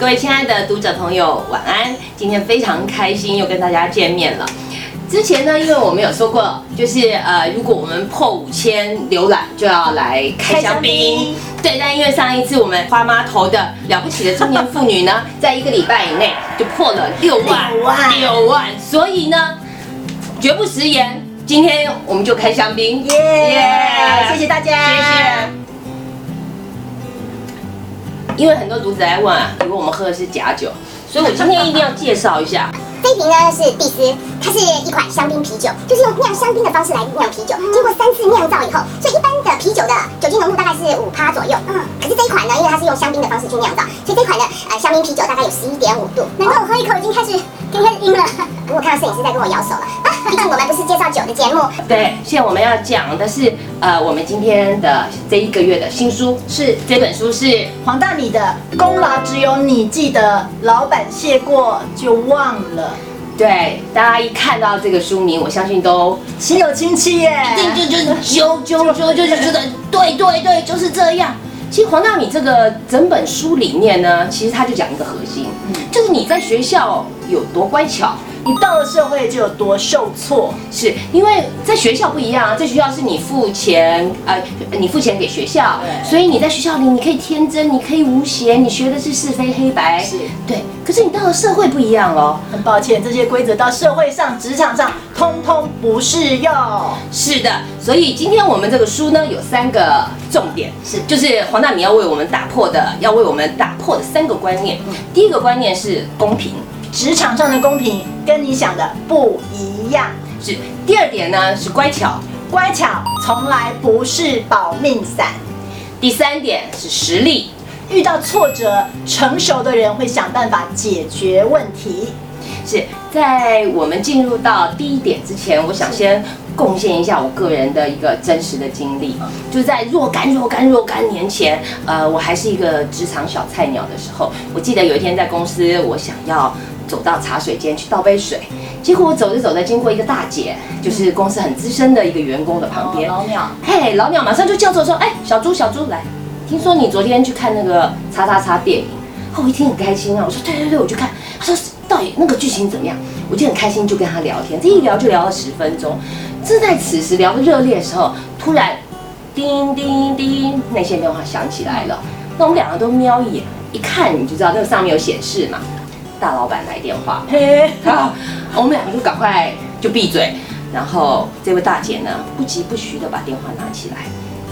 各位亲爱的读者朋友，晚安！今天非常开心又跟大家见面了。之前呢，因为我们有说过，就是呃，如果我们破五千浏览，就要来开香槟。对，但因为上一次我们花妈头的了不起的中年妇女呢，在一个礼拜以内就破了六万，六万六万，所以呢，绝不食言，今天我们就开香槟，耶！谢谢大家，谢谢。因为很多读者来问啊，以为我们喝的是假酒，所以我今天一定要介绍一下。这一瓶呢是蒂斯，它是一款香槟啤酒，就是用酿香槟的方式来酿啤酒，经过三次酿造以后，所以一般的啤酒的酒精浓度大概是五趴左右。嗯，可是这一款呢，因为它是用香槟的方式去酿造，所以这款的呃香槟啤酒大概有十一点五度。难怪我喝一口已经开始已经开始晕了。不过看到摄影师在跟我摇手了，我们不是介绍酒的节目。对，现在我们要讲的是呃，我们今天的这一个月的新书是这本书是黄大米的功劳只有你记得，老板谢过就忘了，对大家一看到这个书名，我相信都心有亲戚耶。一定就就揪揪揪，就是觉得对对对，就是这样。其实黄大米这个整本书里面呢，其实他就讲一个核心，就是你在学校有多乖巧，你到了社会就有多受挫，是因为在学校不一样啊，在学校是你付钱，呃，你付钱给学校，所以你在学校里你可以天真，你可以无邪，你学的是是非黑白，是对。可是你到了社会不一样喽，很抱歉，这些规则到社会上、职场上通通不适用。是的，所以今天我们这个书呢有三个重点，是就是黄大米要为我们打破的，要为我们打破的三个观念。第一个观念是公平，职场上的公平跟你想的不一样，是第二点呢是乖巧，乖巧从来不是保命伞。第三点是实力。遇到挫折，成熟的人会想办法解决问题。是在我们进入到第一点之前，我想先贡献一下我个人的一个真实的经历，就在若干若干若干年前，呃，我还是一个职场小菜鸟的时候，我记得有一天在公司，我想要走到茶水间去倒杯水，结果我走着走着经过一个大姐，就是公司很资深的一个员工的旁边，老鸟，嘿，老鸟马上就叫住说，哎，小猪小猪来，听说你昨天去看那个叉叉叉电影，哦，我一听很开心啊，我说对对对，我去看。他说到底那个剧情怎么样？我就很开心，就跟他聊天，这一聊就聊了十分钟。正在此时聊得热烈的时候，突然叮叮叮，那些电话响起来了。那我们两个都瞄一眼，一看你就知道那个上面有显示嘛，大老板来电话。嘿，好，我们两个就赶快就闭嘴，然后这位大姐呢不疾不徐的把电话拿起来，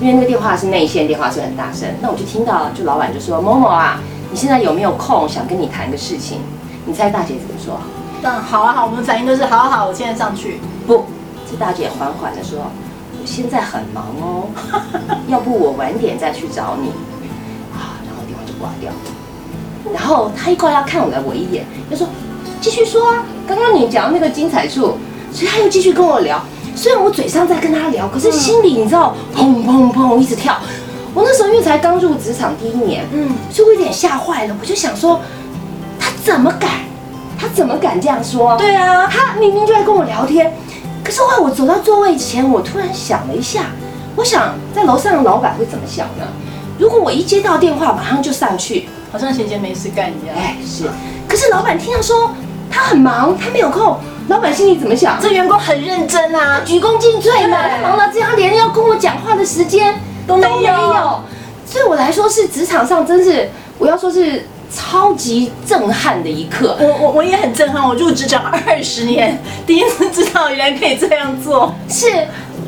因为那个电话是内线电话，是很大声。那我就听到，就老板就说：“某某啊，你现在有没有空想跟你谈个事情？”你猜大姐怎么说？嗯，好啊好，我们反应都是好好好，我现在上去。不，这大姐缓缓的说：“我现在很忙哦，要不我晚点再去找你。”啊，然后电话就挂掉。然后他一挂掉看了我一眼，就说：“继续说啊，刚刚你讲那个精彩处。”所以他又继续跟我聊。虽然我嘴上在跟他聊，可是心里你知道，砰砰砰一直跳。我那时候因为才刚入职场第一年，嗯，所以我有点吓坏了。我就想说，他怎么敢？他怎么敢这样说？对啊，他明明就在跟我聊天，可是后来我走到座位前，我突然想了一下，我想在楼上的老板会怎么想呢？如果我一接到电话，马上就上去，好像闲闲没事干一样。哎，是。可是老板听到说他很忙，他没有空，老板心里怎么想？这员工很认真啊，鞠躬尽瘁嘛，他忙到这样，连要跟我讲话的时间都没有对我来说是职场上真是，我要说是超级震撼的一刻。我我我也很震撼，我入职场二十年，第一次知道原来可以这样做。是，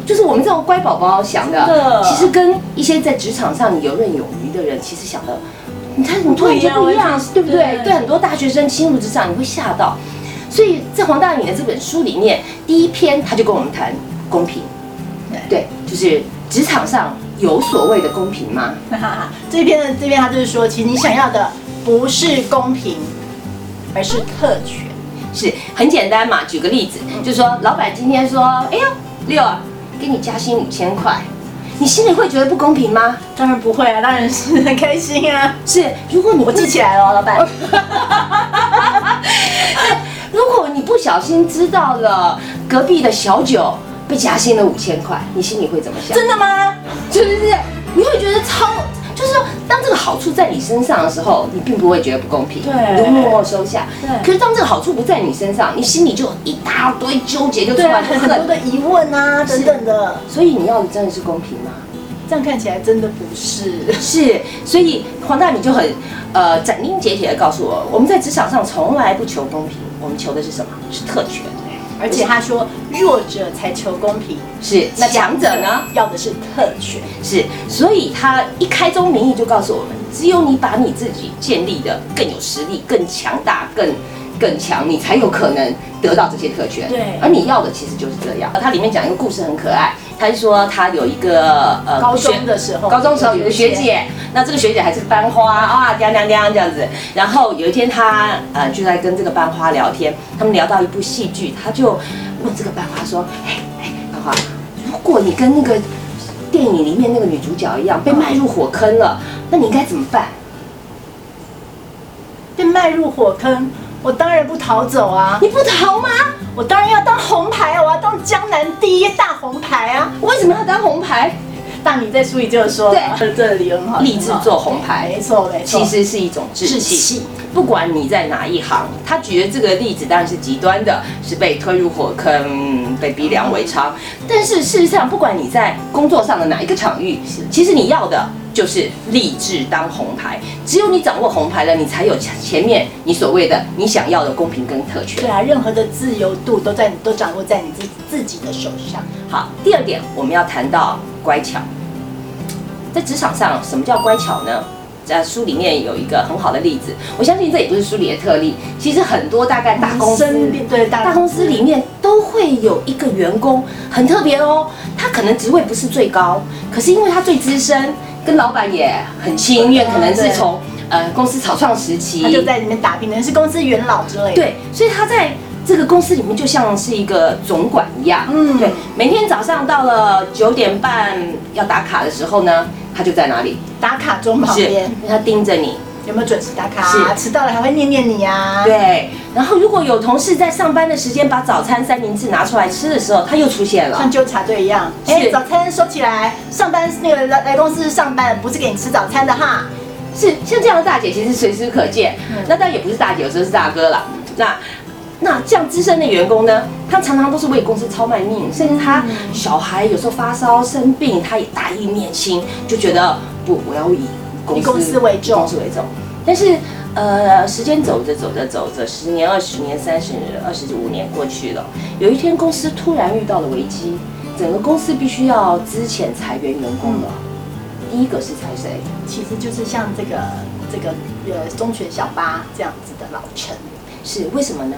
就是我们这种乖宝宝想的，的其实跟一些在职场上游刃有余的人，其实想的，你看你突然就不一样，对不对？对对很多大学生进入职场，你会吓到。所以在黄大米的这本书里面，第一篇他就跟我们谈公平，对，就是职场上有所谓的公平吗？这边的这边他就是说，其实你想要的不是公平，而是特权。是很简单嘛，举个例子，就是说老板今天说，哎呀，六啊，给你加薪五千块，你心里会觉得不公平吗？当然不会啊，当然是很开心啊。是，如果你我记起来了哦，老板。如果你不小心知道了隔壁的小九被加薪了五千块，你心里会怎么想？真的吗？是不是？你会觉得超，就是说当这个好处在你身上的时候，你并不会觉得不公平，对你就默默收下。对可是当这个好处不在你身上，你心里就一大堆纠结就出来，很多的疑问啊等等的，所以你要的真的是公平吗？这样看起来真的不是。是，所以黄大米就很呃斩钉截铁的告诉我，我们在职场上从来不求公平，我们求的是什么？是特权。而且他说，弱者才求公平，是，那强者呢？要的是特权。是，所以他一开宗明义就告诉我们，只有你把你自己建立的更有实力、更强大、更更强，你才有可能得到这些特权。对而你要的其实就是这样。它里面讲一个故事很可爱，他就说他有一个呃高中的时候，高中时候有个学姐，那这个学姐还是班花啊，叮叮叮这样子。然后有一天他呃就在跟这个班花聊天，他们聊到一部戏剧，他就问这个班花说：“哎哎，班花，如果你跟那个电影里面那个女主角一样被迈入火坑了，那你应该怎么办？被迈入火坑，我当然不逃走啊！你不逃吗？我当然要当红牌啊！我要当江南第一大红牌啊！为什么要当红牌？大米在书里就有说了，对这里很好，立志做红牌没错没错，其实是一种志气。不管你在哪一行，他举的这个例子当然是极端的，是被推入火坑、被逼良为娼。但是事实上，不管你在工作上的哪一个场域，其实你要的就是立志当红牌。只有你掌握红牌了，你才有前面你所谓的你想要的公平跟特权对。啊，任何的自由度都在你都掌握在你自自己的手上。好，第二点我们要谈到乖巧。在职场上，什么叫乖巧呢？在书里面有一个很好的例子，我相信这也不是书里的特例。其实很多大概大公司、对大大公司里面都会有一个员工很特别哦，他可能职位不是最高，可是因为他最资深，跟老板也很亲，因为可能是从呃公司草创时期，他就在里面打拼，可能是公司元老之类的。对，所以他在这个公司里面就像是一个总管一样，嗯对，每天早上到了九点半要打卡的时候呢，他就在哪里？打卡钟旁是边，他盯着你，有没有准时打卡、是啊？迟到了还会念念你啊。对。然后如果有同事在上班的时间把早餐三明治拿出来吃的时候，他又出现了。像纠察队一样，是哎、早餐收起来，上班那个来来公司上班不是给你吃早餐的哈。是像这样的大姐，其实随时可见。嗯那当然也不是大姐，有时候是大哥啦。那那这样资深的员工呢，他常常都是为公司操卖命，甚至他小孩有时候发烧生病，他也大义灭亲，就觉得不，我要以公司以公司为重以公司为重。但是呃，时间走着走着走着，十年、二十年、三十年、二十五年过去了，有一天公司突然遇到了危机，整个公司必须要资遣裁员员工了。第一个是裁谁？其实就是像这个这个呃中学小八这样子的老陈，是为什么呢？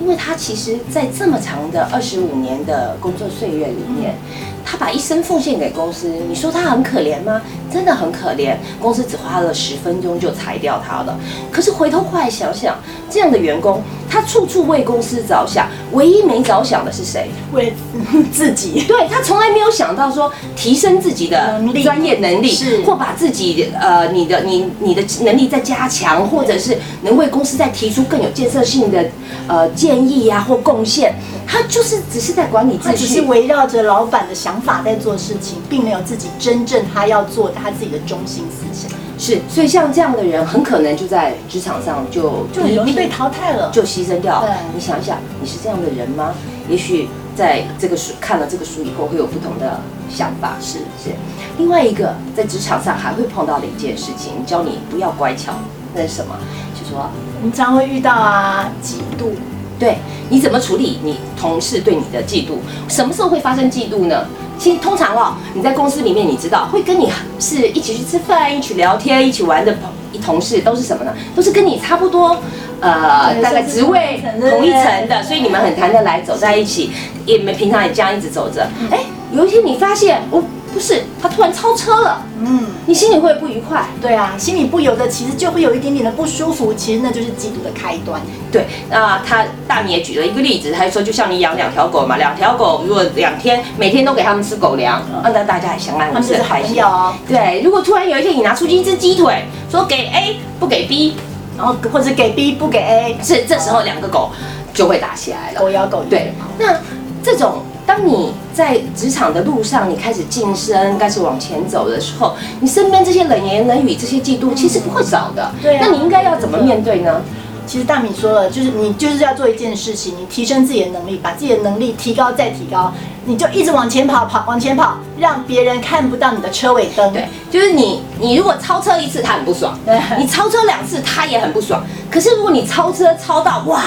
因为他其实，在这么长的二十五年的工作岁月里面，他把一生奉献给公司。你说他很可怜吗？真的很可怜。公司只花了十分钟就裁掉他了。可是回头过来想想，这样的员工，他处处为公司着想，唯一没着想的是谁？为 自己。对他从来没有想到说提升自己的专业能力，是或把自己呃你的你你的能力再加强，或者是能为公司再提出更有建设性的呃建议呀、或贡献。他就是只是在管理秩他只是，围绕着老板的想法在做事情，并没有自己真正他要做的他自己的中心思想，是所以像这样的人，很可能就在职场上就就很容易被淘汰了。就牺牲掉对。你想一想，你是这样的人吗？也许在这个书看了这个书以后，会有不同的想法。是是。另外一个，在职场上还会碰到的一件事情，教你不要乖巧，那是什么？就说我们常会遇到啊，嫉妒，对你怎么处理你同事对你的嫉妒？什么时候会发生嫉妒呢？其实通常哦，你在公司里面，你知道会跟你是一起去吃饭、一起聊天、一起玩的朋同事都是什么呢？都是跟你差不多，呃，大概职位同一层的所以你们很谈得来，走在一起，也没平常也这样一直走着。哎，有一天你发现，哦，不是，他突然超车了，嗯，你心里会不愉快。对啊，心里不由得其实就会有一点点的不舒服，其实那就是嫉妒的开端。对，那他大米也举了一个例子，他就说就像你养两条狗嘛，两条狗如果两天每天都给他们吃狗粮，啊那大家也相安无他们是好事很开心朋友。哦，对，如果突然有一天你拿出一只鸡腿，说给 A 不给 B，然后或者给 B 不给 A，是这时候两个狗就会打起来了。狗咬狗。对，那这种当当你在职场的路上，你开始晋升，开始往前走的时候，你身边这些冷言冷语、这些嫉妒，其实不会少的。对啊那你应该要怎么面对呢？其实大米说了，就是你就是要做一件事情，你提升自己的能力，把自己的能力提高再提高，你就一直往前跑，跑往前跑，让别人看不到你的车尾灯。对，就是你，你如果超车一次，他很不爽；你超车两次，他也很不爽。可是如果你超车超到哇，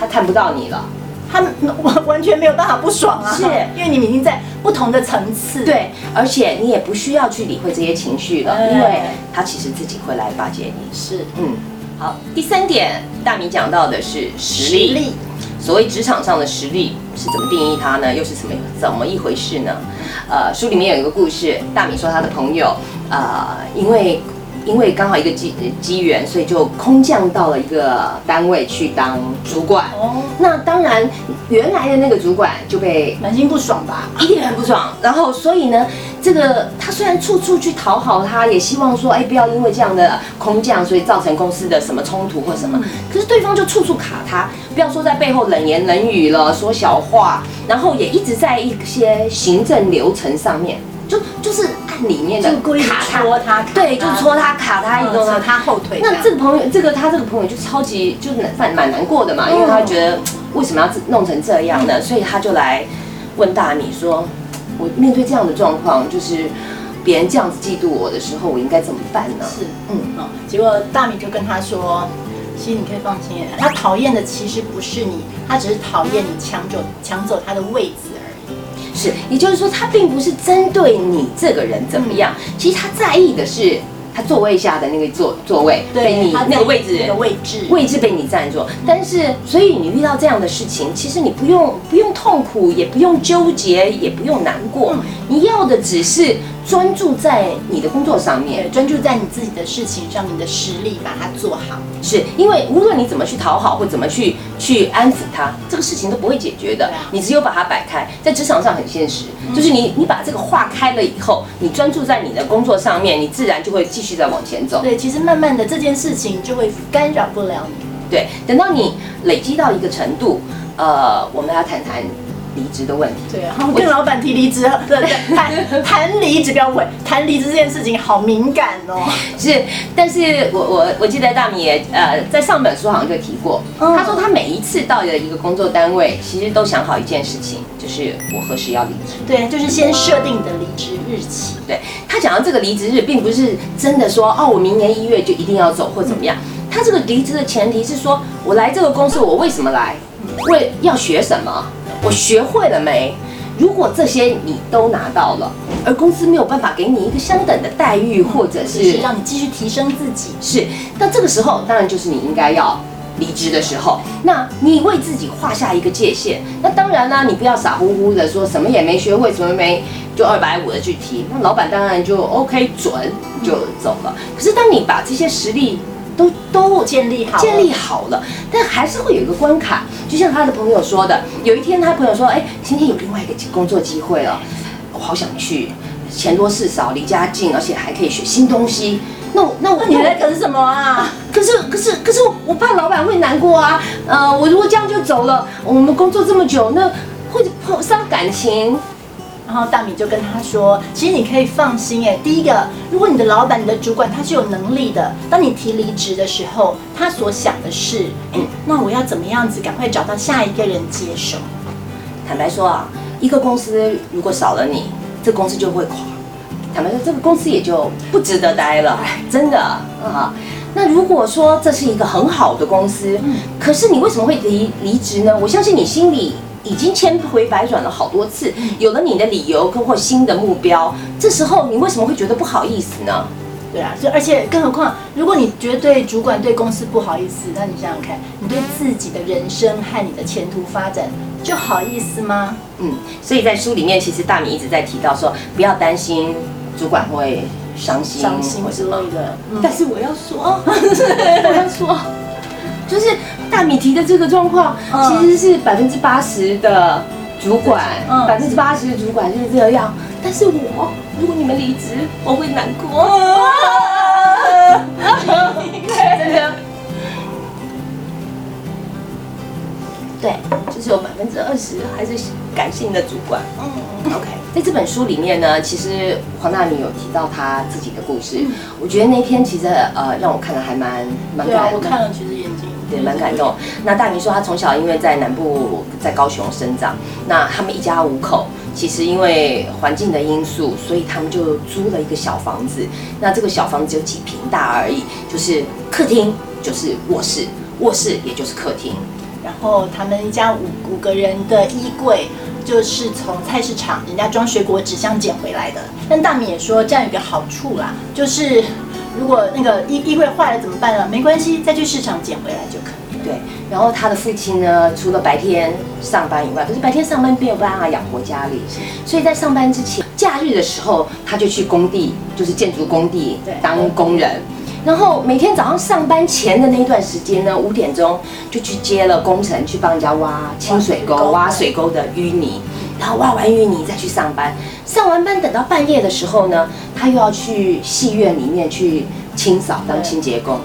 他看不到你了。他们完完全没有办法不爽啊，是因为你们已经在不同的层次。对，而且你也不需要去理会这些情绪了，对因为他其实自己会来巴结你。是嗯，好，第三点，大米讲到的是实力。实力，所谓职场上的实力是怎么定义它呢？又是怎么怎么一回事呢？呃，书里面有一个故事，大米说他的朋友，呃，因为因为刚好一个机机缘，所以就空降到了一个单位去当主管。哦，那当然，原来的那个主管就被满心不爽吧？一定很不爽。然后，所以呢，这个他虽然处处去讨好他，也希望说，哎，不要因为这样的空降，所以造成公司的什么冲突或什么。可是对方就处处卡他，不要说在背后冷言冷语了，说小话，然后也一直在一些行政流程上面，就就是按里面的就故意卡他，戳他，对，就是戳他卡他，弄他扯他后腿。那这个朋友，这个他这个朋友就超级就是蛮蛮难过的嘛，因为他觉得为什么要弄成这样呢？所以他就来问大米说：“我面对这样的状况，就是别人这样子嫉妒我的时候，我应该怎么办呢是，嗯哦，结果大米就跟他说，其实你可以放心，他讨厌的其实不是你，他只是讨厌你抢走抢走他的位置而已。？”是，也就是说，他并不是针对你这个人怎么样，其实他在意的是他座位下的那个座座位被你他那个位置。那个位置，位置被你占住，但是所以你遇到这样的事情，其实你不用不用痛苦，也不用纠结，也不用难过，嗯。你要的只是专注在你的工作上面，。专注在你自己的事情上，你的实力把它做好。是因为无论你怎么去讨好或怎么去去安抚他，这个事情都不会解决的你只有把它摆开，在职场上很现实，就是你你把这个化开了以后，你专注在你的工作上面，你自然就会继续在往前走。对，其实慢慢的这件事情就会干扰不了你。对，等到你累积到一个程度，呃，我们要谈谈离职的问题。对，然后跟老板提离职，对对，谈谈离职不要问，谈离职这件事情好敏感哦。是，但是我我我记得大米也呃在上本书好像就提过，嗯他说他每一次到的一个工作单位，其实都想好一件事情，就是我何时要离职。对，就是先设定你的离职日期。对他讲到这个离职日，并不是真的说哦，我明年一月就一定要走或怎么样。他这个离职的前提是说，我来这个公司，我为什么来？为要学什么？我学会了没？如果这些你都拿到了，而公司没有办法给你一个相等的待遇，或者是是让你继续提升自己。是，那这个时候当然就是你应该要离职的时候。那你为自己画下一个界限。那当然呢，你不要傻乎乎的说什么也没学会，什么没就二百五的去提。那老板当然就 OK 准就走了。可是当你把这些实力都都建立好建立好了，但还是会有一个关卡。就像他的朋友说的，有一天他朋友说：“哎，今天有另外一个工作机会了，我好想去，钱多事少，离家近，而且还可以学新东西。”那我那我你在等什么啊？可是可是可是我我怕老板会难过啊，呃，我如果这样就走了，我们工作这么久，那会会伤感情。然后大米就跟他说：“其实你可以放心，哎，第一个，如果你的老板、你的主管他是有能力的，当你提离职的时候，他所想的是，哎，那我要怎么样子赶快找到下一个人接手？坦白说啊，一个公司如果少了你，这公司就会垮。坦白说，这个公司也就不值得待了，真的啊。那如果说这是一个很好的公司，可是你为什么会离离职呢？我相信你心里已经千回百转了好多次，有了你的理由跟或新的目标，这时候你为什么会觉得不好意思呢？对啊，所以而且更何况，如果你觉得对主管、对公司不好意思，那你想想看，你对自己的人生和你的前途发展就好意思吗？嗯，所以在书里面，其实大米一直在提到说，不要担心主管会伤心，伤心之类。的。嗯但是我要说，我要说，就是大米提的这个状况，嗯其实是百分之八十的主管，嗯百分之八十的主管就是这样。但是我，如果你们离职，我会难过。真的。对，就是有百分之二十还是感性的主管。嗯，OK，在这本书里面呢，其实黄大米有提到他自己的故事，嗯我觉得那篇其实呃让我看了还蛮蛮对啊，感我看了其实眼也，蛮感动。那大明说他从小因为在南部，在高雄生长，那他们一家五口，其实因为环境的因素，所以他们就租了一个小房子。那这个小房子只有几平大而已，就是客厅就是卧室，卧室也就是客厅。然后他们一家五五个人的衣柜，就是从菜市场人家装水果纸箱捡回来的。但大米也说，这样有个好处啦，就是如果那个衣衣柜坏了怎么办呢？没关系，再去市场捡回来就可以。对，然后他的父亲呢，除了白天上班以外，可是白天上班没有办法养活家里，所以在上班之前，假日的时候他就去工地，就是建筑工地当工人。然后每天早上上班前的那一段时间呢，五点钟就去接了工程，去帮人家挖清水沟、挖水沟的淤泥，然后挖完淤泥再去上班。上完班等到半夜的时候呢，他又要去戏院里面去清扫当清洁工。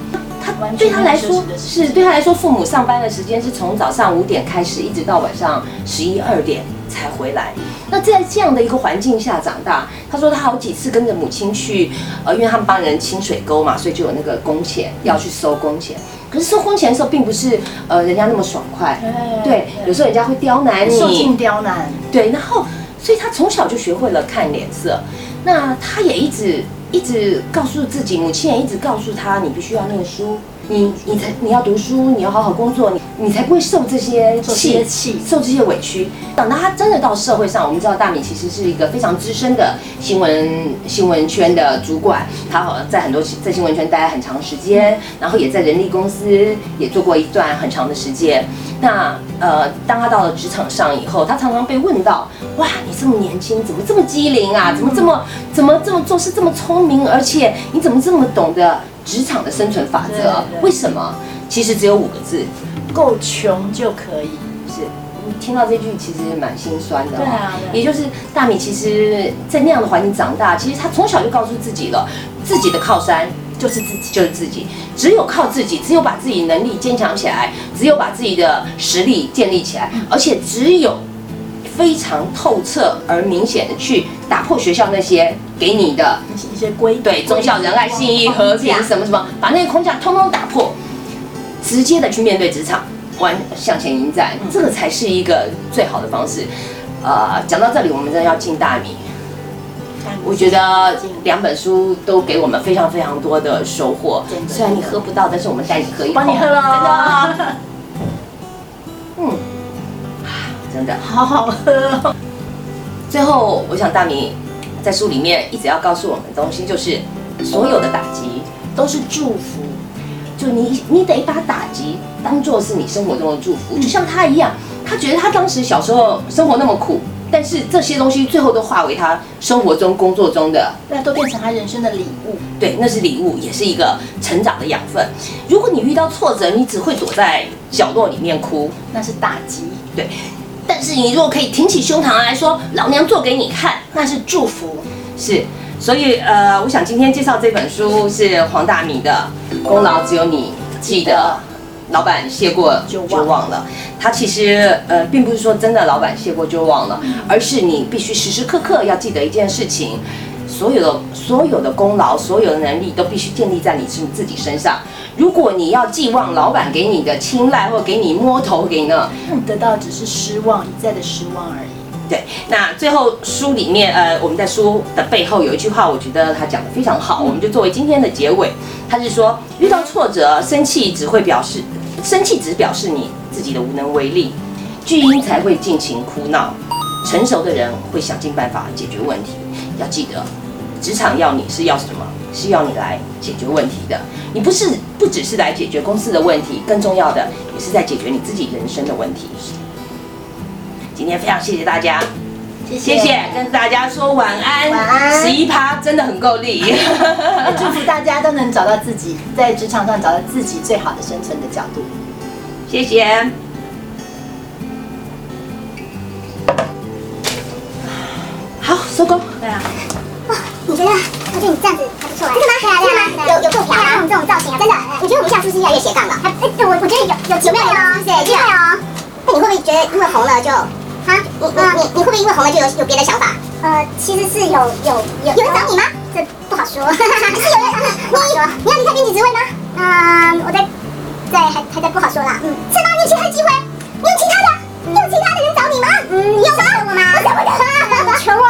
他对他来说是对他来说，父母上班的时间是从早上五点开始，一直到晚上十一二点才回来。那在这样的一个环境下长大，他说他好几次跟着母亲去，呃，因为他们帮人清水沟嘛，所以就有那个工钱要去收工钱。可是收工钱的时候，并不是呃人家那么爽快，对，有时候人家会刁难你，受尽刁难，对，然后所以他从小就学会了看脸色。那他也一直一直告诉自己，母亲也一直告诉他，你必须要念书，你你才你要读书，你要好好工作，你你才不会受这些气受这些委屈。等到他真的到社会上，我们知道大米其实是一个非常资深的新闻新闻圈的主管，他好像在很多在新闻圈待了很长时间，然后也在人力公司也做过一段很长的时间。那呃，当他到了职场上以后，他常常被问到：哇，你这么年轻，怎么这么机灵啊？怎么这么怎么这么做事这么聪明？而且你怎么这么懂得职场的生存法则？为什么？其实只有五个字，够穷就可以。是你听到这句其实蛮心酸的、哦。对啊对也就是大米其实，在那样的环境长大，其实他从小就告诉自己了，自己的靠山就是自己，就是自己，只有靠自己，只有把自己能力坚强起来，只有把自己的实力建立起来，而且只有非常透彻而明显的去打破学校那些给你的一些一些规对忠孝仁爱信义和平什么什么，把那个框架通通打破，直接的去面对职场，完向前迎战，这个才是一个最好的方式。呃，讲到这里，我们真的要敬大米。我觉得两本书都给我们非常非常多的收获虽然你喝不到，但是我们带你喝一口。帮你喝了，真的。嗯，啊真的。好好喝哦。最后，我想大米在书里面一直要告诉我们的东西，就是所有的打击都是祝福，就你你得把打击当做是你生活中的祝福，就像他一样，他觉得他当时小时候生活那么苦，但是这些东西最后都化为他生活中、工作中的，那都变成他人生的礼物。对，那是礼物，也是一个成长的养分。如果你遇到挫折，你只会躲在角落里面哭，那是打击，对。但是你如果可以挺起胸膛来说，老娘做给你看，那是祝福。是，所以呃，我想今天介绍这本书是黄大米的《功劳只有你记得》，老板谢过就忘就忘了。他其实呃，并不是说真的老板谢过就忘了，而是你必须时时刻刻要记得一件事情。所有的所有的功劳，所有的能力都必须建立在你自自己身上。如果你要寄望老板给你的青睐，或给你摸头，给你那那你得到只是失望，一再的失望而已。对，那最后书里面，呃，我们在书的背后有一句话，我觉得他讲的非常好，我们就作为今天的结尾。他是说，遇到挫折，生气只会表示，生气只表示你自己的无能为力，巨婴才会尽情哭闹，成熟的人会想尽办法解决问题。要记得，职场要你是要什么？是要你来解决问题的。你不是不只是来解决公司的问题，更重要的也是在解决你自己人生的问题。今天非常谢谢大家。谢谢谢，跟大家说晚安。晚安十一趴真的很够力。祝福大家都能找到自己在职场上找到自己最好的生存的角度。谢谢。好，收工。对啊，你觉得我觉得你这样子还不错诶真的吗？对啊真的吗？有有够漂亮这种造型啊真的。我觉得我们现在是不是越来越斜杠了还诶我我觉得有有有没有有机会哦。那你会不会觉得因为红了就哈？你你你你会不会因为红了就有有别的想法？呃其实是有有有有人找你吗？这不好说。哈哈哈是有人找你你你要离开编辑职位吗？嗯我在在还还在不好说啦。嗯。是吗？你有其他的机会？你有其他的？你有其他的人找你吗？嗯有吗？求我吗？我 求我求我